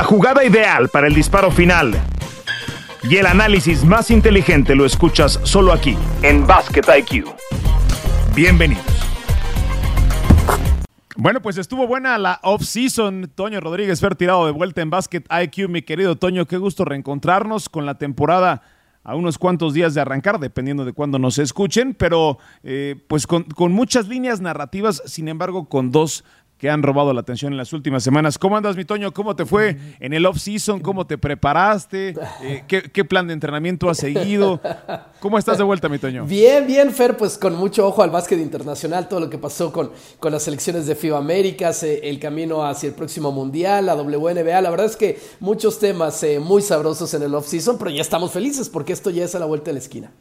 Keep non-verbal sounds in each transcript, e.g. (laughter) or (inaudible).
La jugada ideal para el disparo final y el análisis más inteligente lo escuchas solo aquí, en Basket IQ. Bienvenidos. Bueno, pues estuvo buena la off-season. Toño Rodríguez Fer tirado de vuelta en Basket IQ. Mi querido Toño, qué gusto reencontrarnos con la temporada a unos cuantos días de arrancar, dependiendo de cuándo nos escuchen, pero eh, pues con, muchas líneas narrativas, sin embargo, con dos que han robado la atención en las últimas semanas. ¿Cómo andas, mi Toño? ¿Cómo te fue en el off-season? ¿Cómo te preparaste? Eh, ¿qué, plan de entrenamiento has seguido? ¿Cómo estás de vuelta, mi Toño? Bien, bien, Fer, pues con mucho ojo al básquet internacional, todo lo que pasó con, con las selecciones de FIBA Américas, eh, el camino hacia el próximo Mundial, la WNBA. La verdad es que muchos temas eh, muy sabrosos en el off-season, pero ya estamos felices porque esto ya es a la vuelta de la esquina.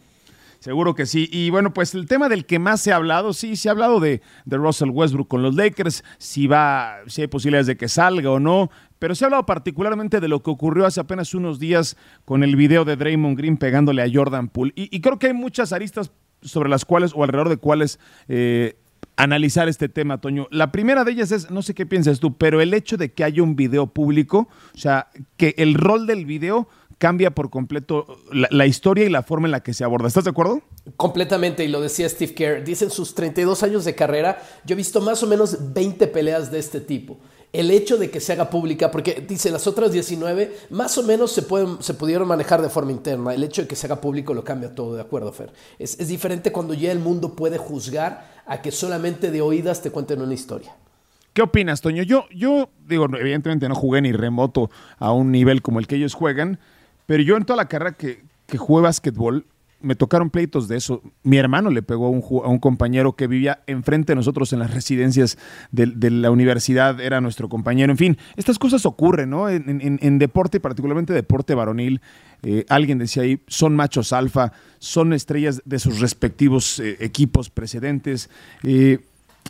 Seguro que sí. Y bueno, pues el tema del que más se ha hablado, sí, se ha hablado de, de Russell Westbrook con los Lakers, si va, si hay posibilidades de que salga o no, pero se ha hablado particularmente de lo que ocurrió hace apenas unos días con el video de Draymond Green pegándole a Jordan Poole. Y, creo que hay muchas aristas sobre las cuales, o alrededor de cuales, eh, analizar este tema, Toño. La primera de ellas es, no sé qué piensas tú, pero el hecho de que haya un video público, o sea, que el rol del video cambia por completo la, historia y la forma en la que se aborda. ¿Estás de acuerdo? Completamente, y lo decía Steve Kerr. Dicen sus 32 años de carrera, yo he visto más o menos 20 peleas de este tipo. El hecho de que se haga pública, porque dice las otras 19, más o menos se, pueden, se pudieron manejar de forma interna. El hecho de que se haga público lo cambia todo, ¿de acuerdo, Fer? Es, es diferente cuando ya el mundo puede juzgar a que solamente de oídas te cuenten una historia. ¿Qué opinas, Toño? Yo, yo digo, evidentemente no jugué ni remoto a un nivel como el que ellos juegan, pero yo en toda la carrera que, que jugué básquetbol, me tocaron pleitos de eso. Mi hermano le pegó a un, a un, compañero que vivía enfrente de nosotros en las residencias de, la universidad, era nuestro compañero. En fin, estas cosas ocurren, ¿no? En, en, deporte, particularmente deporte varonil. Eh, alguien decía ahí, son machos alfa, son estrellas de sus respectivos eh, equipos precedentes. Eh,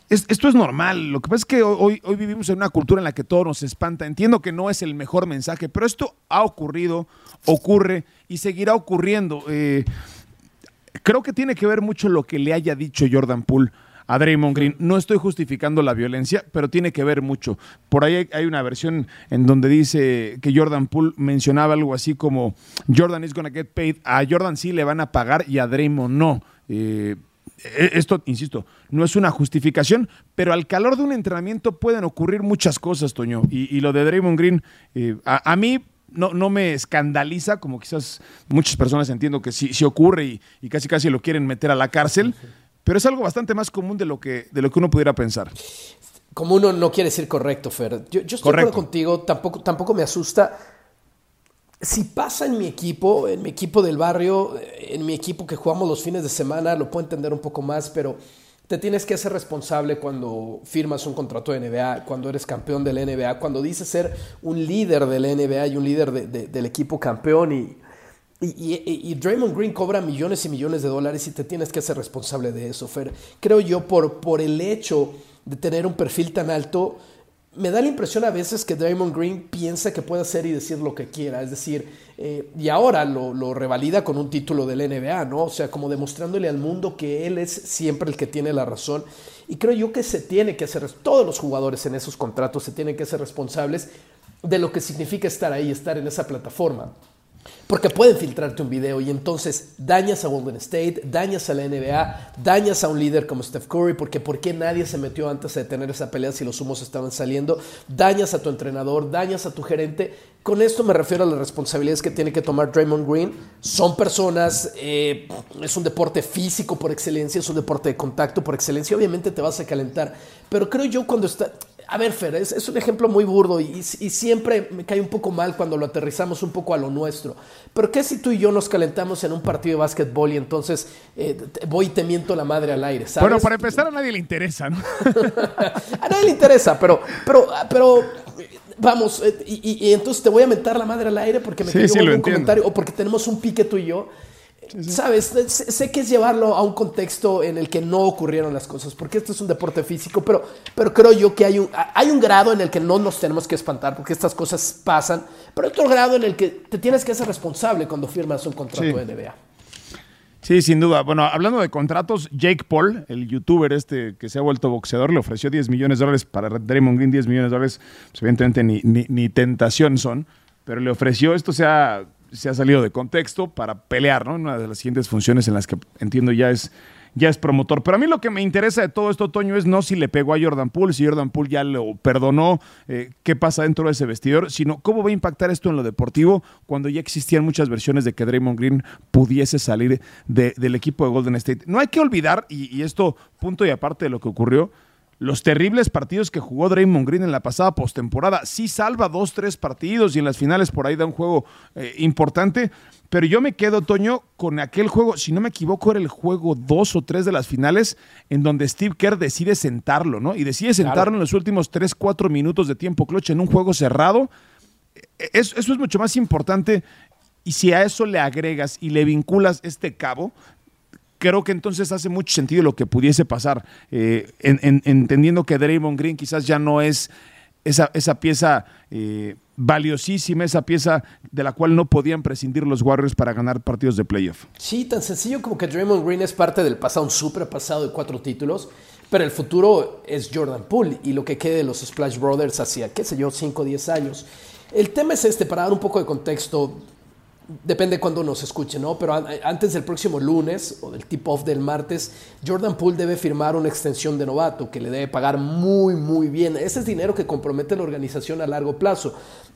esto es normal. Lo que pasa es que hoy, hoy vivimos en una cultura en la que todo nos espanta. Entiendo que no es el mejor mensaje, pero esto ha ocurrido, ocurre y seguirá ocurriendo. Eh, creo que tiene que ver mucho lo que le haya dicho Jordan Poole a Draymond Green. No estoy justificando la violencia, pero tiene que ver mucho. Por ahí hay una versión en donde dice que Jordan Poole mencionaba algo así como Jordan is gonna get paid. A Jordan sí le van a pagar y a Draymond no. Eh, esto, insisto, no es una justificación, pero al calor de un entrenamiento pueden ocurrir muchas cosas, Toño. Y, lo de Draymond Green, eh, a, mí no, no, me escandaliza, como quizás muchas personas entiendo que sí, ocurre y, casi casi lo quieren meter a la cárcel, pero es algo bastante más común de lo que, de lo que uno pudiera pensar. Como uno no quiere decir correcto, Fer. Yo, yo estoy de acuerdo contigo, tampoco, tampoco me asusta si pasa en mi equipo, en mi equipo del barrio, en mi equipo que jugamos los fines de semana, lo puedo entender un poco más, pero te tienes que hacer responsable cuando firmas un contrato de NBA, cuando eres campeón de la NBA, cuando dices ser un líder de la NBA y un líder del equipo campeón y, y, Draymond Green cobra millones y millones de dólares y te tienes que hacer responsable de eso, Fer. Creo yo por, por el hecho de tener un perfil tan alto, me da la impresión a veces que Draymond Green piensa que puede hacer y decir lo que quiera, es decir, eh, y ahora lo, revalida con un título del NBA, ¿no? O sea, como demostrándole al mundo que él es siempre el que tiene la razón. Y creo yo que se tiene que hacer, todos los jugadores en esos contratos se tienen que ser responsables de lo que significa estar ahí, estar en esa plataforma. Porque pueden filtrarte un video y entonces dañas a Golden State, dañas a la NBA, dañas a un líder como Steph Curry, porque ¿por qué nadie se metió antes de tener esa pelea si los humos estaban saliendo? Dañas a tu entrenador, dañas a tu gerente. Con esto me refiero a las responsabilidades que tiene que tomar Draymond Green. Son personas, eh, es un deporte físico por excelencia, es un deporte de contacto por excelencia. Obviamente te vas a calentar, pero creo yo cuando está, a ver, Fer, es, un ejemplo muy burdo y, siempre me cae un poco mal cuando lo aterrizamos un poco a lo nuestro. Pero ¿qué si tú y yo nos calentamos en un partido de básquetbol y entonces eh, voy y te miento la madre al aire? ¿sabes? Bueno, para empezar a nadie le interesa, ¿no? (laughs) a nadie le interesa, pero, pero, pero vamos, eh, y, entonces te voy a mentar la madre al aire porque me sí, un comentario o porque tenemos un pique tú y yo. Sabes, sé, que es llevarlo a un contexto en el que no ocurrieron las cosas, porque esto es un deporte físico, pero, pero creo yo que hay un, hay un grado en el que no nos tenemos que espantar, porque estas cosas pasan, pero hay otro grado en el que te tienes que hacer responsable cuando firmas un contrato de NBA. Sí, sin duda. Bueno, hablando de contratos, Jake Paul, el youtuber este que se ha vuelto boxeador, le ofreció 10 millones de dólares para Draymond Green, 10 millones de dólares, pues, evidentemente ni, ni, tentación son, pero le ofreció, esto se ha, se ha salido de contexto para pelear, ¿no? Una de las siguientes funciones en las que entiendo ya es ya es promotor. Pero a mí lo que me interesa de todo esto, Toño, es no si le pegó a Jordan Poole, si Jordan Poole ya lo perdonó, eh, qué pasa dentro de ese vestidor, sino cómo va a impactar esto en lo deportivo cuando ya existían muchas versiones de que Draymond Green pudiese salir del equipo de Golden State. No hay que olvidar, y, y esto punto y aparte de lo que ocurrió, los terribles partidos que jugó Draymond Green en la pasada postemporada. Sí salva dos, tres partidos y en las finales por ahí da un juego eh, importante. Pero yo me quedo, Toño, con aquel juego, si no me equivoco, era el juego dos o tres de las finales, en donde Steve Kerr decide sentarlo, ¿no? Y decide sentarlo en los últimos tres, cuatro minutos de tiempo clutch en un juego cerrado. E, eso, eso es mucho más importante. Y si a eso le agregas y le vinculas este cabo, creo que entonces hace mucho sentido lo que pudiese pasar, eh, entendiendo que Draymond Green quizás ya no es esa, esa pieza eh, valiosísima, esa pieza de la cual no podían prescindir los Warriors para ganar partidos de playoff. Sí, tan sencillo como que Draymond Green es parte del pasado, un super pasado de cuatro títulos, pero el futuro es Jordan Poole y lo que quede de los Splash Brothers hacia, qué sé yo, 5 o 10 años. El tema es este, para dar un poco de contexto, Depende cuando nos escuche, ¿no? Pero antes del próximo lunes o del tip-off del martes, Jordan Poole debe firmar una extensión de novato que le debe pagar muy, muy bien. Ese es dinero que compromete la organización a largo plazo.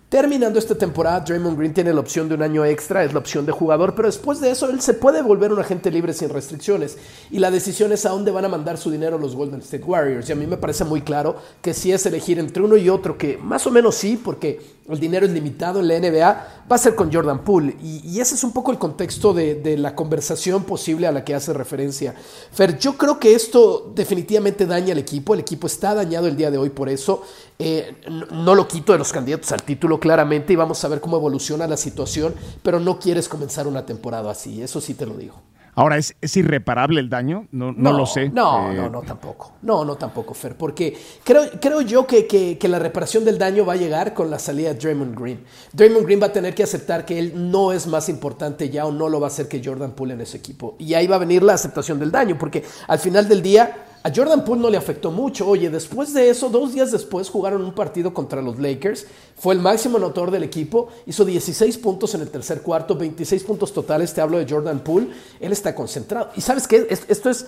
Terminando esta temporada, Draymond Green tiene la opción de un año extra, es la opción de jugador, pero después de eso él se puede volver un agente libre sin restricciones. Y la decisión es a dónde van a mandar su dinero los Golden State Warriors. Y a mí me parece muy claro que si es elegir entre uno y otro, que más o menos sí, porque el dinero es limitado en la NBA, va a ser con Jordan Poole. Y, ese es un poco el contexto de, la conversación posible a la que hace referencia. Fer, yo creo que esto definitivamente daña al equipo. El equipo está dañado el día de hoy por eso. Eh, no lo quito de los candidatos al título claramente y vamos a ver cómo evoluciona la situación, pero no quieres comenzar una temporada así, eso sí te lo digo. Ahora, ¿es, irreparable el daño? No, no, lo sé. No, eh, no, no, tampoco. No, no, tampoco, Fer. Porque creo, creo yo que, que, la reparación del daño va a llegar con la salida de Draymond Green. Draymond Green va a tener que aceptar que él no es más importante ya o no lo va a hacer que Jordan Poole en ese equipo. Y ahí va a venir la aceptación del daño, porque al final del día a Jordan Poole no le afectó mucho. Oye, después de eso, dos días después jugaron un partido contra los Lakers. Fue el máximo anotador del equipo. Hizo 16 puntos en el tercer cuarto, 26 puntos totales. Te hablo de Jordan Poole. Él está concentrado. Y sabes qué? Esto es...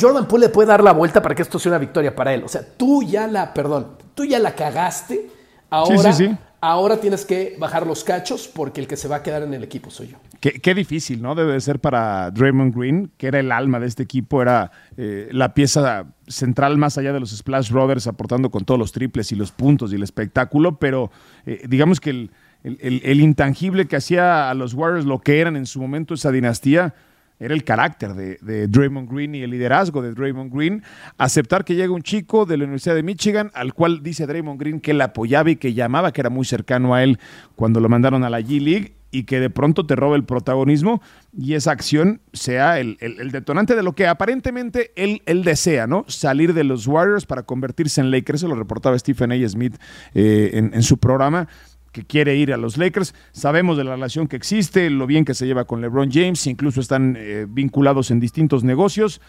Jordan Poole le puede dar la vuelta para que esto sea una victoria para él. O sea, tú ya la, perdón, tú ya la cagaste. Ahora, sí, sí, sí. Ahora tienes que bajar los cachos porque el que se va a quedar en el equipo soy yo. Qué, difícil, ¿no? Debe ser para Draymond Green, que era el alma de este equipo, era eh, la pieza central más allá de los Splash Brothers, aportando con todos los triples y los puntos y el espectáculo, pero eh, digamos que el, intangible que hacía a los Warriors lo que eran en su momento esa dinastía, era el carácter de, Draymond Green y el liderazgo de Draymond Green. Aceptar que llega un chico de la Universidad de Michigan, al cual dice Draymond Green que él apoyaba y que llamaba, que era muy cercano a él cuando lo mandaron a la G League y que de pronto te robe el protagonismo y esa acción sea el, detonante de lo que aparentemente él, desea, ¿no? Salir de los Warriors para convertirse en Lakers. Eso lo reportaba Stephen A. Smith eh, en, su programa que quiere ir a los Lakers. Sabemos de la relación que existe, lo bien que se lleva con LeBron James, incluso están eh, vinculados en distintos negocios.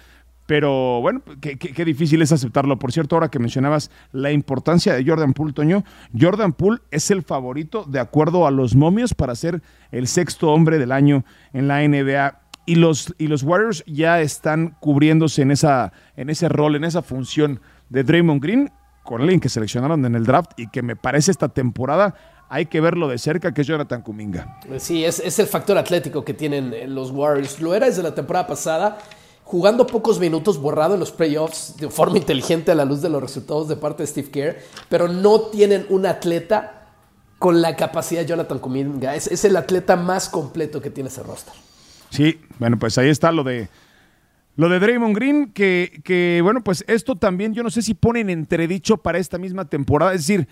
Pero bueno, qué, difícil es aceptarlo. Por cierto, ahora que mencionabas la importancia de Jordan Poole, Toño, Jordan Poole es el favorito de acuerdo a los momios para ser el sexto hombre del año en la NBA. Y los, y los Warriors ya están cubriéndose en, esa, en ese rol, en esa función de Draymond Green, con alguien que seleccionaron en el draft y que me parece esta temporada hay que verlo de cerca, que es Jonathan Kuminga. Sí, es, es el factor atlético que tienen los Warriors. Lo era desde la temporada pasada jugando pocos minutos, borrado en los playoffs de forma inteligente a la luz de los resultados de parte de Steve Kerr, pero no tienen un atleta con la capacidad de Jonathan Kuminga. Es, el atleta más completo que tiene ese roster. Sí, bueno, pues ahí está lo de lo de Draymond Green, que, que, bueno, pues esto también yo no sé si ponen entredicho para esta misma temporada. Es decir,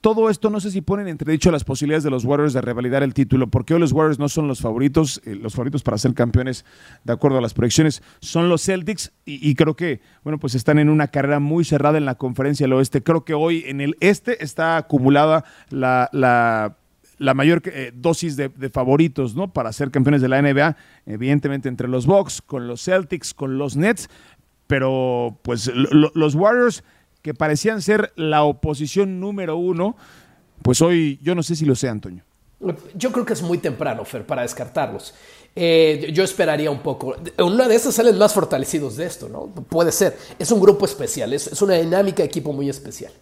todo esto no sé si ponen entredicho las posibilidades de los Warriors de revalidar el título, porque hoy los Warriors no son los favoritos, eh, los favoritos para ser campeones de acuerdo a las proyecciones son los Celtics y, creo que, bueno, pues están en una carrera muy cerrada en la conferencia del oeste. Creo que hoy en el este está acumulada la, la mayor eh, dosis de, favoritos, ¿no? Para ser campeones de la NBA, evidentemente entre los Bucks, con los Celtics, con los Nets, pero pues los Warriors que parecían ser la oposición número uno, pues hoy yo no sé si lo sé, Antonio. Yo creo que es muy temprano, Fer, para descartarlos. Eh, yo esperaría un poco. Una de esas salen más fortalecidos de esto, ¿no? Puede ser. Es un grupo especial, es, una dinámica de equipo muy especial.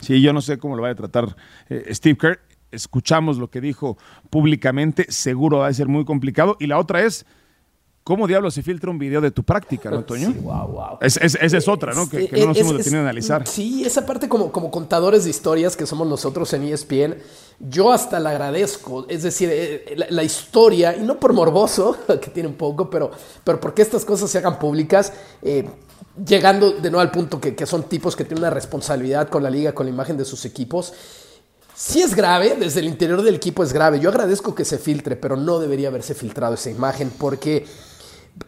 Sí, yo no sé cómo lo va a tratar eh, Steve Kerr. Escuchamos lo que dijo públicamente, seguro va a ser muy complicado. Y la otra es, ¿Cómo diablos se filtra un video de tu práctica, no, Toño? Sí, wow, wow. esa es otra, ¿no? Que, no nos hemos detenido a analizar. Sí, esa parte como, como contadores de historias que somos nosotros en ESPN, yo hasta la agradezco. Es decir, eh, la, historia, y no por morboso, (laughs) que tiene un poco, pero, pero porque estas cosas se hagan públicas, eh, llegando de nuevo al punto que, que son tipos que tienen una responsabilidad con la liga, con la imagen de sus equipos. Sí es grave, desde el interior del equipo es grave. Yo agradezco que se filtre, pero no debería haberse filtrado esa imagen porque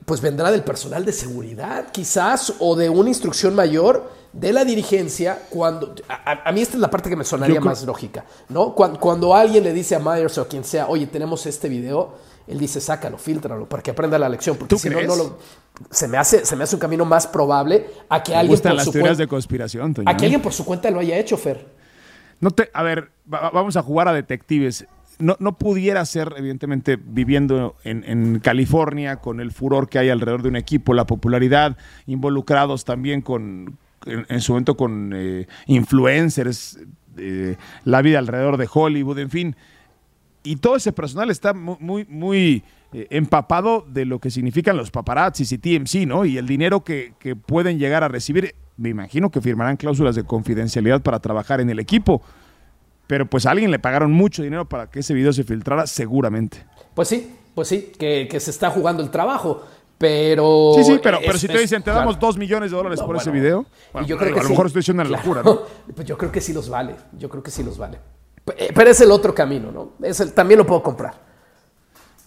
pues vendrá del personal de seguridad, quizás, o de una instrucción mayor de la dirigencia cuando... A, mí esta es la parte que me sonaría más lógica, ¿no? Cuando, alguien le dice a Myers o a quien sea, oye, tenemos este video, él dice, sácalo, filtralo, para que aprenda la lección, porque si no, no lo... Se me, hace, se me hace un camino más probable a que alguien... por las su teorías de conspiración, A que alguien por su cuenta lo haya hecho, Fer. No te, a ver, vamos a jugar a detectives no, no pudiera ser, evidentemente, viviendo en, California, con el furor que hay alrededor de un equipo, la popularidad, involucrados también con, en, su momento con eh, influencers, eh, la vida alrededor de Hollywood, en fin. Y todo ese personal está muy, muy, eh, empapado de lo que significan los paparazzis y TMC, ¿no? Y el dinero que, que pueden llegar a recibir. Me imagino que firmarán cláusulas de confidencialidad para trabajar en el equipo pero pues a alguien le pagaron mucho dinero para que ese video se filtrara, seguramente. Pues sí, pues sí, que, se está jugando el trabajo. Pero. Sí, sí, pero, pero si te dicen, te damos dos millones de dólares por ese video, yo creo que a lo mejor estoy diciendo una locura, ¿no? (laughs) Pues yo creo que sí los vale. Yo creo que sí los vale. Eh, pero es el otro camino, ¿no? Es el, también lo puedo comprar.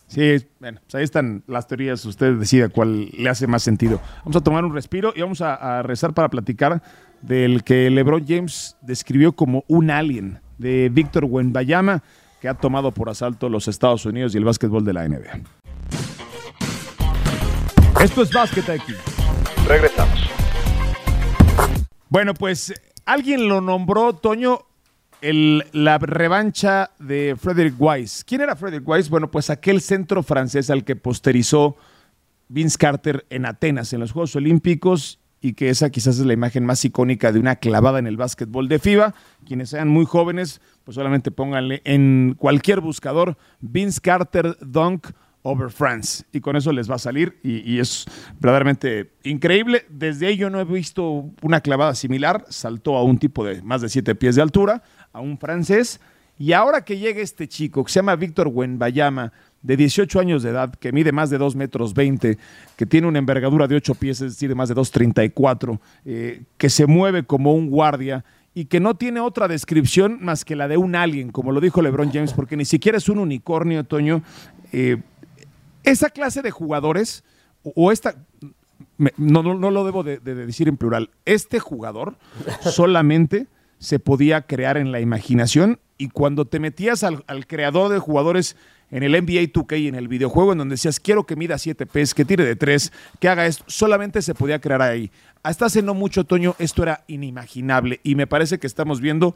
Sí, bueno, pues ahí están las teorías. Usted decide cuál le hace más sentido. Vamos a tomar un respiro y vamos a, a rezar para platicar del que LeBron James describió como un alien de Víctor Wenbayama, que ha tomado por asalto los Estados Unidos y el básquetbol de la NBA. Esto es Básquet aquí. Regresamos. Bueno, pues alguien lo nombró, Toño, el, la revancha de Frederick Weiss. ¿Quién era Frederick Weiss? Bueno, pues aquel centro francés al que posterizó Vince Carter en Atenas, en los Juegos Olímpicos, y que esa quizás es la imagen más icónica de una clavada en el básquetbol de FIBA. Quienes sean muy jóvenes, pues solamente pónganle en cualquier buscador Vince Carter Dunk over France y con eso les va a salir y, es verdaderamente increíble. Desde ahí yo no he visto una clavada similar, saltó a un tipo de más de siete pies de altura, a un francés y ahora que llega este chico que se llama Víctor Wenbayama, de 18 años de edad, que mide más de 2 metros 20, que tiene una envergadura de 8 pies, es decir, de más de 2,34, eh, que se mueve como un guardia y que no tiene otra descripción más que la de un alien, como lo dijo LeBron James, porque ni siquiera es un unicornio, Toño. Eh, esa clase de jugadores, o esta, no, no, lo debo de, decir en plural, este jugador (laughs) solamente se podía crear en la imaginación y cuando te metías al, al creador de jugadores en el NBA 2K y en el videojuego en donde decías, quiero que mida 7 pies, que tire de 3, que haga esto, solamente se podía crear ahí. Hasta hace no mucho otoño esto era inimaginable y me parece que estamos viendo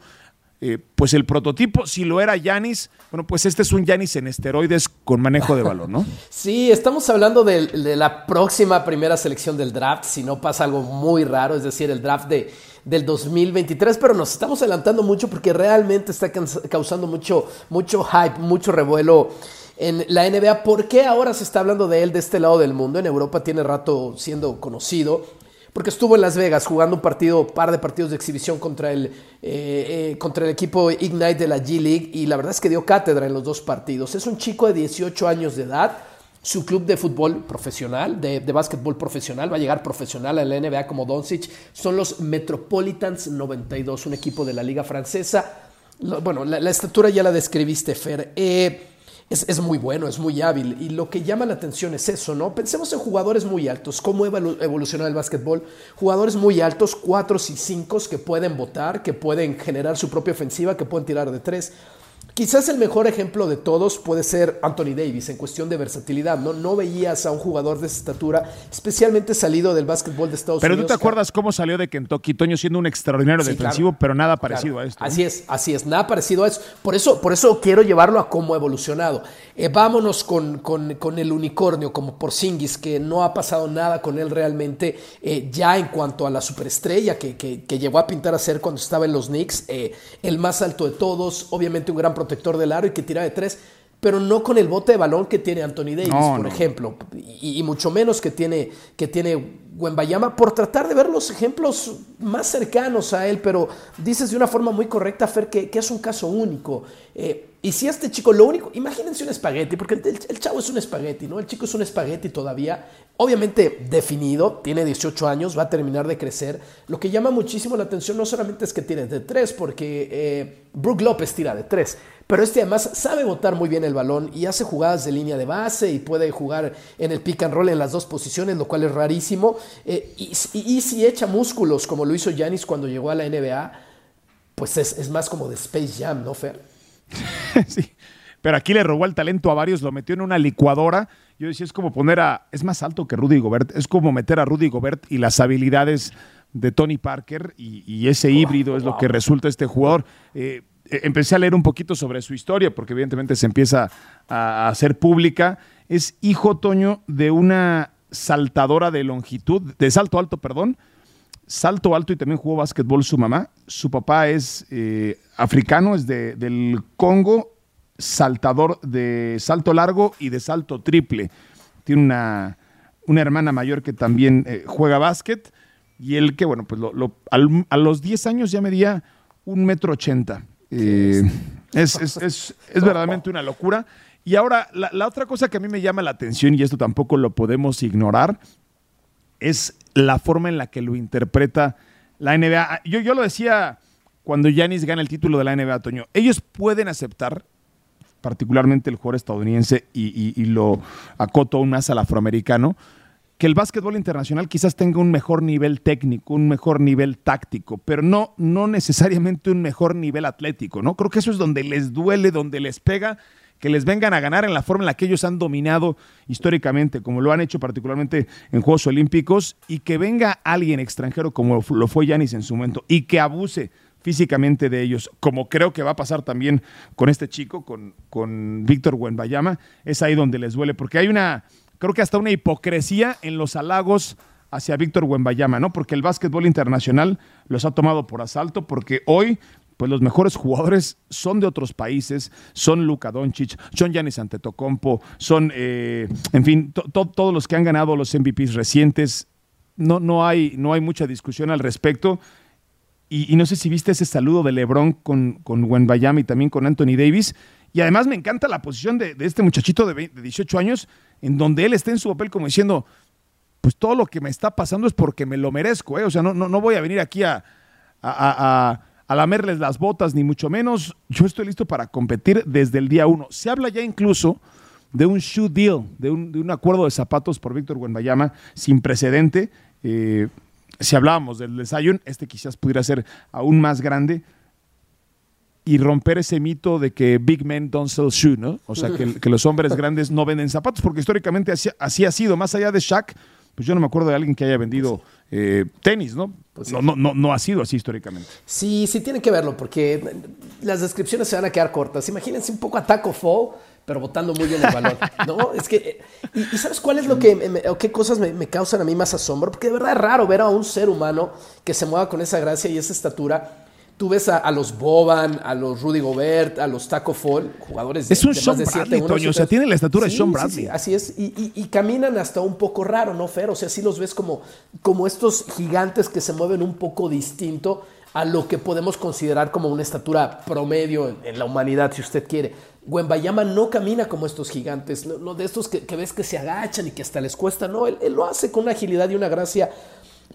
eh, pues el prototipo, si lo era Yanis, bueno, pues este es un Yanis en esteroides con manejo de balón, ¿no? (laughs) Sí, estamos hablando de, la próxima primera selección del draft, si no pasa algo muy raro, es decir, el draft de, del 2023, pero nos estamos adelantando mucho porque realmente está causando mucho, mucho hype, mucho revuelo en la NBA. ¿Por qué ahora se está hablando de él de este lado del mundo? En Europa tiene rato siendo conocido porque estuvo en Las Vegas jugando un partido, par de partidos de exhibición contra el, eh, eh, contra el equipo Ignite de la G League y la verdad es que dio cátedra en los dos partidos. Es un chico de 18 años de edad, su club de fútbol profesional, de, de básquetbol profesional, va a llegar profesional a la NBA como Doncic, son los Metropolitans 92, un equipo de la liga francesa. Bueno, la, estatura ya la describiste, Fer. Eh, es, muy bueno, es muy hábil. Y lo que llama la atención es eso, ¿no? Pensemos en jugadores muy altos, cómo evoluciona el básquetbol. Jugadores muy altos, cuatro y cinco, que pueden votar, que pueden generar su propia ofensiva, que pueden tirar de tres. Quizás el mejor ejemplo de todos puede ser Anthony Davis en cuestión de versatilidad. No, no veías a un jugador de esa estatura, especialmente salido del básquetbol de Estados Unidos. Pero tú te acuerdas cómo salió de Kentucky, Toño, siendo un extraordinario defensivo, pero nada parecido a esto. Así es, así es, nada parecido a eso. Por eso, por eso quiero llevarlo a cómo ha evolucionado. Eh, vámonos con, con, el unicornio, como por Singis, que no ha pasado nada con él realmente, eh, ya en cuanto a la superestrella que, que, llegó a pintar a ser cuando estaba en los Knicks, eh, el más alto de todos, obviamente un gran protector del aro y que tira de tres, pero no con el bote de balón que tiene Anthony Davis, por ejemplo, y, mucho menos que tiene, que tiene Wembayama, por tratar de ver los ejemplos más cercanos a él, pero dices de una forma muy correcta, Fer, que, que es un caso único. Eh, y si este chico, lo único, imagínense un espagueti, porque el, chavo es un espagueti, ¿no? El chico es un espagueti todavía, obviamente definido, tiene 18 años, va a terminar de crecer. Lo que llama muchísimo la atención no solamente es que tiene de tres, porque eh, Brook López tira de tres, pero este además sabe botar muy bien el balón y hace jugadas de línea de base y puede jugar en el pick and roll en las dos posiciones, lo cual es rarísimo. Eh, y, si echa músculos, como lo hizo Yanis cuando llegó a la NBA, pues es, es más como de Space Jam, ¿no, Fer? (laughs) sí. Pero aquí le robó el talento a varios, lo metió en una licuadora. Yo decía, es como poner a. Es más alto que Rudy Gobert. Es como meter a Rudy Gobert y las habilidades de Tony Parker y, ese híbrido es lo que resulta este jugador. Eh, eh, empecé a leer un poquito sobre su historia, porque evidentemente se empieza a, hacer pública. Es hijo, Toño, de una saltadora de longitud, de salto alto, perdón, salto alto y también jugó básquetbol su mamá. Su papá es eh, africano, es de, del Congo, saltador de salto largo y de salto triple. Tiene una, una hermana mayor que también eh, juega básquet y él que, bueno, pues a los 10 años ya medía un metro ochenta. Eh, es, es, verdaderamente una locura. Y ahora, la, la, otra cosa que a mí me llama la atención, y esto tampoco lo podemos ignorar, es la forma en la que lo interpreta la NBA. Yo, yo lo decía cuando Yanis gana el título de la NBA, Toño. Ellos pueden aceptar, particularmente el jugador estadounidense, y, lo acoto aún más al afroamericano, que el básquetbol internacional quizás tenga un mejor nivel técnico, un mejor nivel táctico, pero no, no necesariamente un mejor nivel atlético, ¿no? Creo que eso es donde les duele, donde les pega que les vengan a ganar en la forma en la que ellos han dominado históricamente, como lo han hecho particularmente en Juegos Olímpicos, y que venga alguien extranjero como lo fue Yanis en su momento y que abuse físicamente de ellos, como creo que va a pasar también con este chico, con, con Víctor Buenbayama, es ahí donde les duele, porque hay una, creo que hasta una hipocresía en los halagos hacia Víctor Buenbayama, ¿no? Porque el básquetbol internacional los ha tomado por asalto, porque hoy pues los mejores jugadores son de otros países, son Luka Doncic, son Giannis Antetokounmpo, son, eh, en fin, todos los que han ganado los MVPs recientes. No, no, hay, no hay mucha discusión al respecto. Y, no sé si viste ese saludo de LeBron con, con Bayama y también con Anthony Davis. Y además me encanta la posición de, este muchachito de, 18 años, en donde él está en su papel como diciendo, pues todo lo que me está pasando es porque me lo merezco, ¿eh? O sea, no, no, no voy a venir aquí a lamerles las botas, ni mucho menos. Yo estoy listo para competir desde el día uno. Se habla ya incluso de un shoe deal, de un, acuerdo de zapatos por Víctor Buenbayama sin precedente. Eh, si hablábamos del de este quizás pudiera ser aún más grande y romper ese mito de que big men don't sell shoes, ¿no? O sea, que, los hombres (laughs) grandes no venden zapatos, porque históricamente así, así, ha sido, más allá de Shaq, pues yo no me acuerdo de alguien que haya vendido eh, tenis, ¿no? Pues no, no, no, no ha sido así históricamente. Sí, sí tiene que verlo, porque las descripciones se van a quedar cortas. Imagínense un poco a Taco Fall, pero botando muy bien el balón, (laughs) ¿no? Es que, y, ¿sabes cuál es lo que, o qué cosas me, me, causan a mí más asombro? Porque de verdad es raro ver a un ser humano que se mueva con esa gracia y esa estatura Tú ves a, los Boban, a los Rudy Gobert, a los Taco Fall, jugadores de, es un Sean Bradley, Toño, o sea, tiene la estatura de Sean Bradley. así es, y, caminan hasta un poco raro, ¿no, Fer? O sea, sí los ves como, como estos gigantes que se mueven un poco distinto a lo que podemos considerar como una estatura promedio en, la humanidad, si usted quiere. Bayama no camina como estos gigantes, no, de estos que, ves que se agachan y que hasta les cuesta, no, él, él, lo hace con una agilidad y una gracia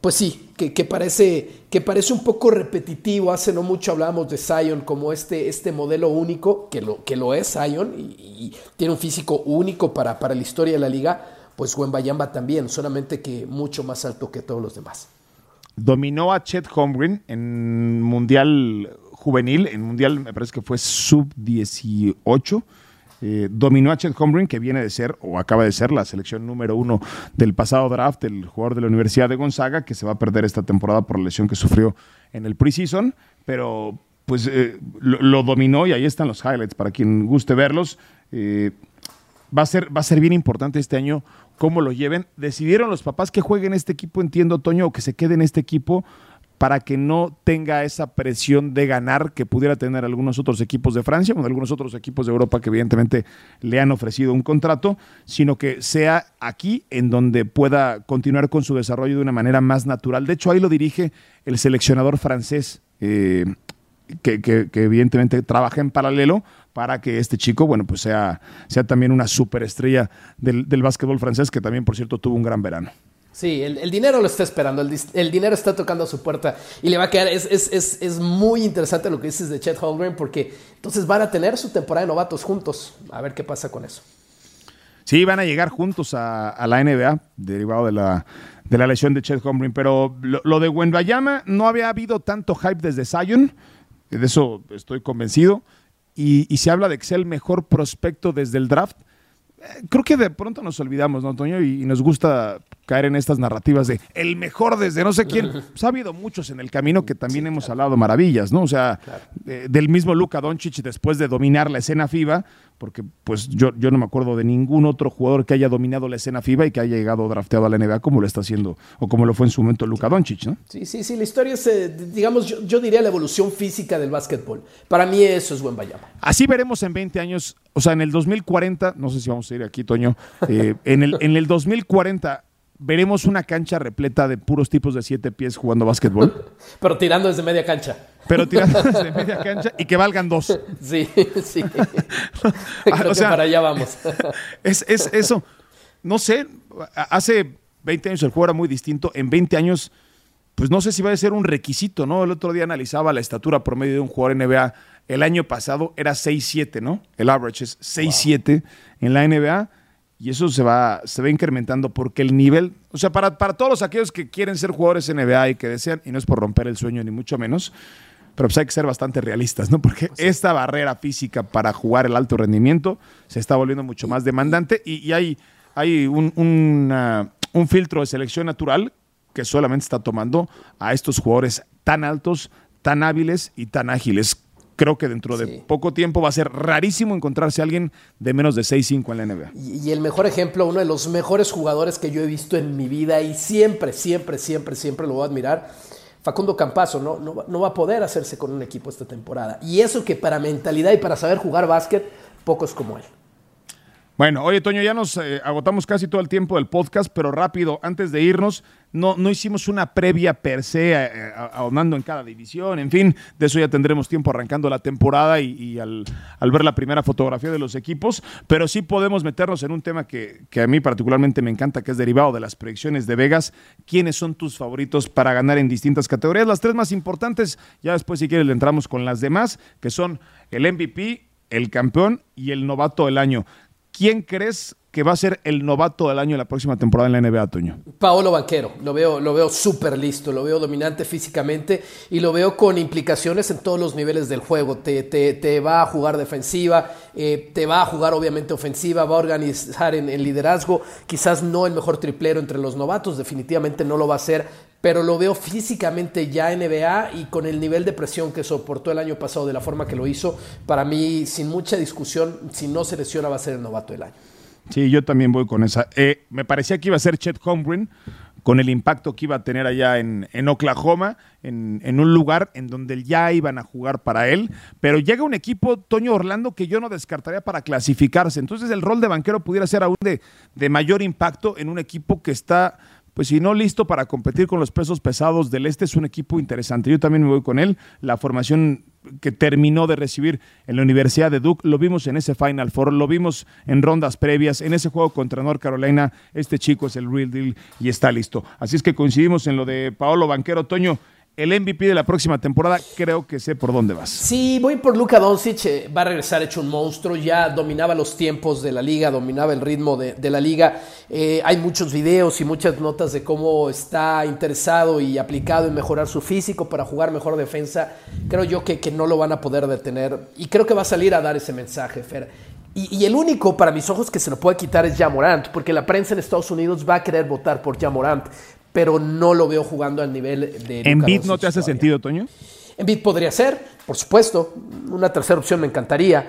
pues sí, que, parece, que parece un poco repetitivo. Hace no mucho hablábamos de Zion como este, este modelo único, que lo, que lo es Zion, y, tiene un físico único para, para la historia de la liga. Pues Bayamba también, solamente que mucho más alto que todos los demás. Dominó a Chet Holmgren en Mundial juvenil, en mundial me parece que fue sub-18. Eh, dominó a Chet Holmgren, que viene de ser, o acaba de ser, la selección número uno del pasado draft, el jugador de la Universidad de Gonzaga, que se va a perder esta temporada por la lesión que sufrió en el preseason, pero pues eh, lo, dominó y ahí están los highlights para quien guste verlos. Eh, va, a ser, va a ser bien importante este año cómo lo lleven. Decidieron los papás que jueguen este equipo, entiendo, Toño, o que se quede en este equipo para que no tenga esa presión de ganar que pudiera tener algunos otros equipos de Francia o algunos otros equipos de Europa que evidentemente le han ofrecido un contrato, sino que sea aquí en donde pueda continuar con su desarrollo de una manera más natural. De hecho, ahí lo dirige el seleccionador francés. Eh, que, evidentemente trabaja en paralelo para que este chico, bueno, pues sea, sea también una superestrella del, del básquetbol francés, que también, por cierto, tuvo un gran verano. Sí, el, dinero lo está esperando, el, dinero está tocando a su puerta y le va a quedar, es, es, es, muy interesante lo que dices de Chet Holmgren porque entonces van a tener su temporada de novatos juntos, a ver qué pasa con eso. Sí, van a llegar juntos a, la NBA, derivado de la, de la lesión de Chet Holmgren, pero lo, de Wenbayama no había habido tanto hype desde Zion, de eso estoy convencido, y, y se habla de que sea el mejor prospecto desde el draft creo que de pronto nos olvidamos, ¿no, Antonio? Y, nos gusta caer en estas narrativas de el mejor desde no sé quién. (laughs) Pues ha habido muchos en el camino que también hemos hablado maravillas, ¿no? O sea, del mismo Luka Doncic después de dominar la escena FIBA, porque pues yo, yo no me acuerdo de ningún otro jugador que haya dominado la escena FIBA y que haya llegado drafteado a la NBA como lo está haciendo o como lo fue en su momento Luka Doncic, ¿no? Sí, sí, sí, la historia es, eh, digamos, yo, diría la evolución física del básquetbol. Para mí eso es buen bayama. Así veremos en 20 años, o sea, en el 2040, no sé si vamos a ir aquí, Toño, eh, en, el, en el 2040 veremos una cancha repleta de puros tipos de siete pies jugando básquetbol. (laughs) Pero tirando desde media cancha. Pero tirando (laughs) desde media cancha y que valgan dos. Sí, sí. (laughs) Creo o sea, para allá vamos. es, es eso. No sé, hace 20 años el juego era muy distinto. En 20 años, pues no sé si va a ser un requisito, ¿no? El otro día analizaba la estatura promedio de un jugador NBA. El año pasado era 6'7, ¿no? El average es 6'7 en la NBA y eso se va, se va incrementando porque el nivel, o sea, para, para todos aquellos que quieren ser jugadores NBA y que desean, y no es por romper el sueño ni mucho menos, pero pues hay que ser bastante realistas, ¿no? Porque pues esta barrera física para jugar el alto rendimiento se está volviendo mucho más demandante y, hay, hay un, un filtro de selección natural que solamente está tomando a estos jugadores tan altos, tan hábiles y tan ágiles creo que dentro de poco tiempo va a ser rarísimo encontrarse a alguien de menos de 6'5 en la NBA. Y, el mejor ejemplo, uno de los mejores jugadores que yo he visto en mi vida y siempre, siempre, siempre, siempre lo voy a admirar, Facundo Campazo, no, no, va a poder hacerse con un equipo esta temporada. Y eso que para mentalidad y para saber jugar básquet, pocos como él. Bueno, oye Toño, ya nos eh, agotamos casi todo el tiempo del podcast, pero rápido, antes de irnos, no, no hicimos una previa per se, eh, eh, ahondando en cada división, en fin, de eso ya tendremos tiempo arrancando la temporada y, al, ver la primera fotografía de los equipos, pero sí podemos meternos en un tema que, que, a mí particularmente me encanta, que es derivado de las predicciones de Vegas. ¿Quiénes son tus favoritos para ganar en distintas categorías? Las tres más importantes, ya después si quieres le entramos con las demás, que son el MVP, el campeón y el novato del año. ¿Quién crees que va a ser el novato del año de la próxima temporada en la NBA, Toño? Paolo Banquero, lo veo, lo veo súper listo, lo veo dominante físicamente y lo veo con implicaciones en todos los niveles del juego. Te, te, va a jugar defensiva, eh, te va a jugar obviamente ofensiva, va a organizar en, en liderazgo, quizás no el mejor triplero entre los novatos, definitivamente no lo va a hacer, pero lo veo físicamente ya en NBA y con el nivel de presión que soportó el año pasado de la forma que lo hizo, para mí, sin mucha discusión, si no se lesiona, va a ser el novato del año. Sí, yo también voy con esa. Eh, me parecía que iba a ser Chet Holmgren con el impacto que iba a tener allá en, Oklahoma, en, en, un lugar en donde ya iban a jugar para él, pero llega un equipo, Toño Orlando, que yo no descartaría para clasificarse. Entonces el rol de banquero pudiera ser aún de, de mayor impacto en un equipo que está pues si no listo para competir con los pesos pesados del este, es un equipo interesante. Yo también me voy con él. La formación que terminó de recibir en la Universidad de Duke, lo vimos en ese Final Four, lo vimos en rondas previas, en ese juego contra North Carolina, este chico es el real deal y está listo. Así es que coincidimos en lo de Paolo Banquero. Toño, el MVP de la próxima temporada, creo que sé por dónde vas. Sí, voy por Luka Doncic, eh, va a regresar hecho un monstruo, ya dominaba los tiempos de la liga, dominaba el ritmo de, la liga. Eh, hay muchos videos y muchas notas de cómo está interesado y aplicado en mejorar su físico para jugar mejor defensa. Creo yo que, no lo van a poder detener y creo que va a salir a dar ese mensaje, Fer. Y, el único para mis ojos que se lo puede quitar es Jamorant, porque la prensa en Estados Unidos va a querer votar por Jamorant pero no lo veo jugando al nivel de. ¿En bid no te hace sentido, Toño? En bid podría ser, por supuesto. Una tercera opción me encantaría,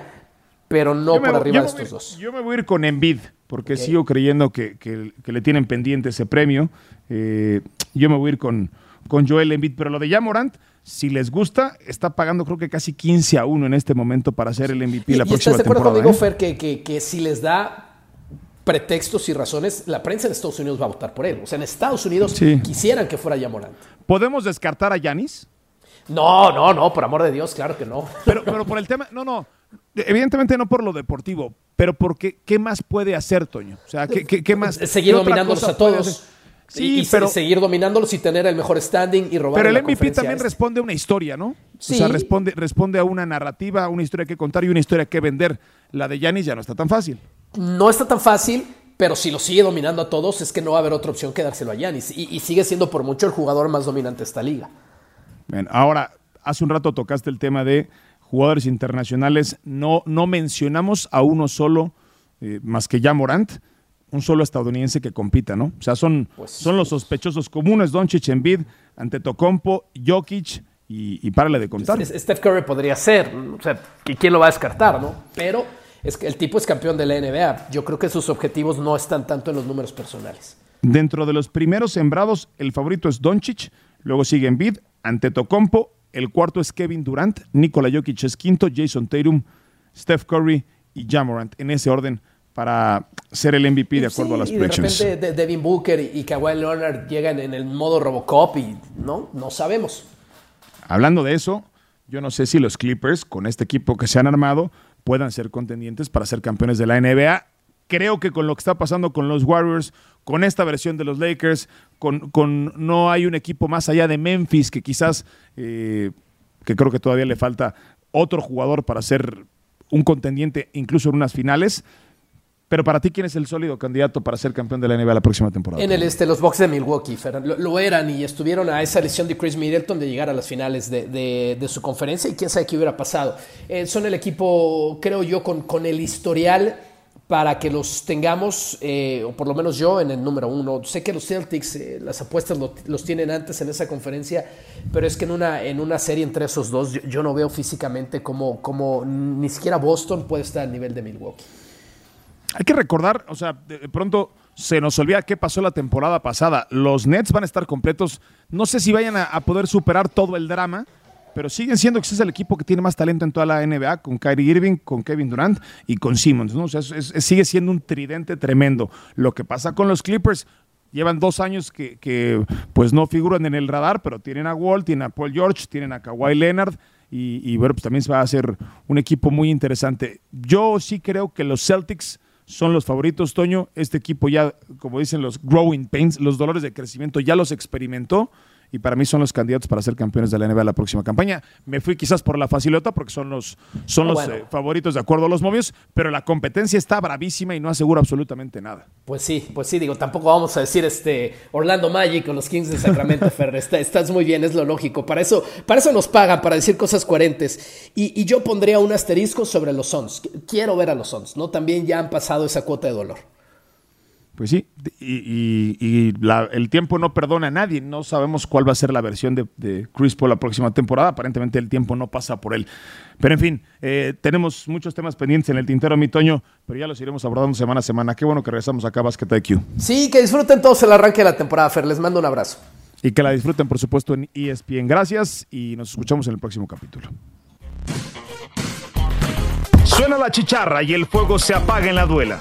pero no por arriba de estos dos. Yo me voy a ir con Envid, porque sigo creyendo que, le tienen pendiente ese premio. Eh, yo me voy a ir con, con Joel Envid, pero lo de Jamorant, si les gusta, está pagando creo que casi 15 a 1 en este momento para hacer el MVP la próxima temporada. ¿Estás de acuerdo conmigo, ¿eh? Fer, que, que, que si les da pretextos y razones, la prensa en Estados Unidos va a votar por él. O sea, en Estados Unidos quisieran que fuera Yamorant. ¿Podemos descartar a Yanis? No, no, no, por amor de Dios, claro que no. Pero, pero por el tema, no, no, evidentemente no por lo deportivo, pero porque ¿qué más puede hacer, Toño? O sea, ¿qué, qué, más? (laughs) Seguir dominándolos a todos. Sí, y, pero seguir dominándolos y tener el mejor standing y robar. Pero el MVP también responde a una historia, ¿no? Sí. O sea, responde, responde a una narrativa, a una historia que contar y una historia que vender. La de Yanis ya no está tan fácil. No está tan fácil, pero si lo sigue dominando a todos, es que no va a haber otra opción que dárselo a Yanis. Y, sigue siendo por mucho el jugador más dominante de esta liga. Bien, ahora, hace un rato tocaste el tema de jugadores internacionales. No, no mencionamos a uno solo, eh, más que ya Morant, un solo estadounidense que compita, ¿no? O sea, son, pues son los sospechosos comunes, Doncic, Embiid, Antetokounmpo, Jokic y, y párale de contar. Steph Curry podría ser, o sea, ¿quién lo va a descartar, no? Pero es que el tipo es campeón de la NBA. Yo creo que sus objetivos no están tanto en los números personales. Dentro de los primeros sembrados, el favorito es Doncic, luego sigue Embiid, Antetokounmpo, el cuarto es Kevin Durant, Nikola Jokic es quinto, Jason Tatum, Steph Curry y Jamorant, en ese orden para ser el MVP de acuerdo a las predictions. De repente Devin Booker y Kawhi Leonard llegan en el modo Robocop y no, no sabemos. Hablando de eso, yo no sé si los Clippers, con este equipo que se han armado, puedan ser contendientes para ser campeones de la NBA. Creo que con lo que está pasando con los Warriors, con esta versión de los Lakers, con, con no hay un equipo más allá de Memphis que quizás, eh, que creo que todavía le falta otro jugador para ser un contendiente incluso en unas finales. Pero para ti, ¿quién es el sólido candidato para ser campeón de la NBA la próxima temporada? En el este, los Bucks de Milwaukee, lo, eran y estuvieron a esa lesión de Chris Middleton de llegar a las finales de, su conferencia y quién sabe qué hubiera pasado. Eh, son el equipo, creo yo, con, con el historial para que los tengamos, eh, o por lo menos yo, en el número uno. Sé que los Celtics, eh, las apuestas los tienen antes en esa conferencia, pero es que en una, en una serie entre esos dos, yo, no veo físicamente como, como ni siquiera Boston puede estar al nivel de Milwaukee. Hay que recordar, o sea, de pronto se nos olvida qué pasó la temporada pasada. Los Nets van a estar completos. No sé si vayan a, poder superar todo el drama, pero siguen siendo que es el equipo que tiene más talento en toda la NBA, con Kyrie Irving, con Kevin Durant y con Simmons. ¿no? O sea, sigue siendo un tridente tremendo. Lo que pasa con los Clippers, llevan dos años que, pues no figuran en el radar, pero tienen a Walt, tienen a Paul George, tienen a Kawhi Leonard. Y, y bueno, pues también se va a hacer un equipo muy interesante. Yo sí creo que los Celtics son los favoritos, Toño. Este equipo ya, como dicen los growing pains, los dolores de crecimiento, ya los experimentó y para mí son los candidatos para ser campeones de la NBA la próxima campaña. Me fui quizás por la facilota porque son los, son los eh, favoritos de acuerdo a los movios, pero la competencia está bravísima y no asegura absolutamente nada. Pues sí, pues sí, digo, tampoco vamos a decir este Orlando Magic o los Kings de Sacramento, (laughs) Ferrer. estás muy bien, es lo lógico. Para eso, para eso nos pagan, para decir cosas coherentes. Y, y yo pondría un asterisco sobre los Suns. Quiero ver a los Suns, ¿no? También ya han pasado esa cuota de dolor. Pues sí, y, el tiempo no perdona a nadie. No sabemos cuál va a ser la versión de, Chris Paul la próxima temporada. Aparentemente el tiempo no pasa por él. Pero en fin, eh, tenemos muchos temas pendientes en el tintero, mi Toño, pero ya los iremos abordando semana a semana. Qué bueno que regresamos acá a Basket IQ. Sí, que disfruten todos el arranque de la temporada, Fer. Les mando un abrazo. Y que la disfruten, por supuesto, en ESPN. Gracias y nos escuchamos en el próximo capítulo. Suena la chicharra y el fuego se apaga en la duela.